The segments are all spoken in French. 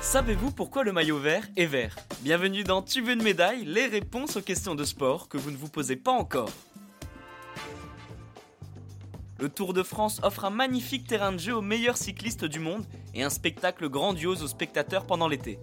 Savez-vous pourquoi le maillot vert est vert Bienvenue dans Tu veux une médaille Les réponses aux questions de sport que vous ne vous posez pas encore. Le Tour de France offre un magnifique terrain de jeu aux meilleurs cyclistes du monde et un spectacle grandiose aux spectateurs pendant l'été.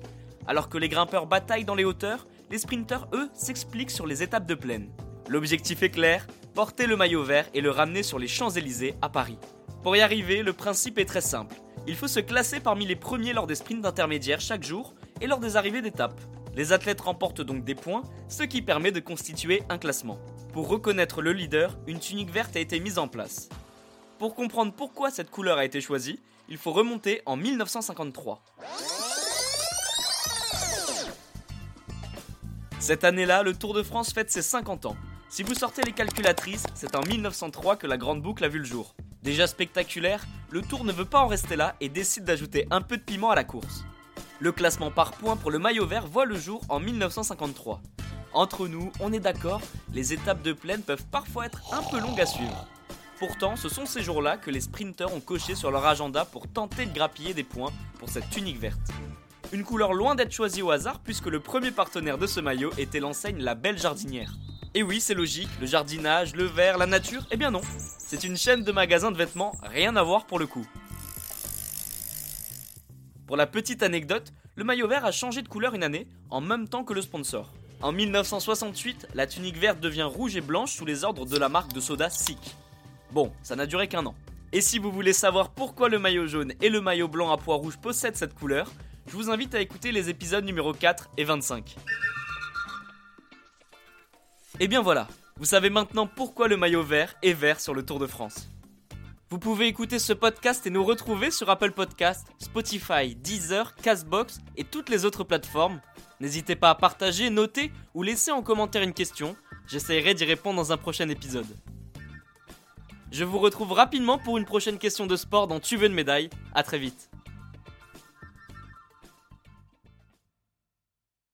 Alors que les grimpeurs bataillent dans les hauteurs, les sprinteurs, eux, s'expliquent sur les étapes de plaine. L'objectif est clair, porter le maillot vert et le ramener sur les Champs-Élysées à Paris. Pour y arriver, le principe est très simple. Il faut se classer parmi les premiers lors des sprints intermédiaires chaque jour et lors des arrivées d'étapes. Les athlètes remportent donc des points, ce qui permet de constituer un classement. Pour reconnaître le leader, une tunique verte a été mise en place. Pour comprendre pourquoi cette couleur a été choisie, il faut remonter en 1953. Cette année-là, le Tour de France fête ses 50 ans. Si vous sortez les calculatrices, c'est en 1903 que la grande boucle a vu le jour. Déjà spectaculaire, le Tour ne veut pas en rester là et décide d'ajouter un peu de piment à la course. Le classement par points pour le maillot vert voit le jour en 1953. Entre nous, on est d'accord, les étapes de plaine peuvent parfois être un peu longues à suivre. Pourtant, ce sont ces jours-là que les sprinteurs ont coché sur leur agenda pour tenter de grappiller des points pour cette tunique verte. Une couleur loin d'être choisie au hasard puisque le premier partenaire de ce maillot était l'enseigne La Belle Jardinière. Et oui, c'est logique, le jardinage, le verre, la nature, eh bien non. C'est une chaîne de magasins de vêtements, rien à voir pour le coup. Pour la petite anecdote, le maillot vert a changé de couleur une année, en même temps que le sponsor. En 1968, la tunique verte devient rouge et blanche sous les ordres de la marque de soda SIC. Bon, ça n'a duré qu'un an. Et si vous voulez savoir pourquoi le maillot jaune et le maillot blanc à pois rouge possèdent cette couleur, je vous invite à écouter les épisodes numéro 4 et 25. Et bien voilà, vous savez maintenant pourquoi le maillot vert est vert sur le Tour de France. Vous pouvez écouter ce podcast et nous retrouver sur Apple Podcast, Spotify, Deezer, Castbox et toutes les autres plateformes. N'hésitez pas à partager, noter ou laisser en commentaire une question. J'essaierai d'y répondre dans un prochain épisode. Je vous retrouve rapidement pour une prochaine question de sport dans Tu veux une médaille. A très vite.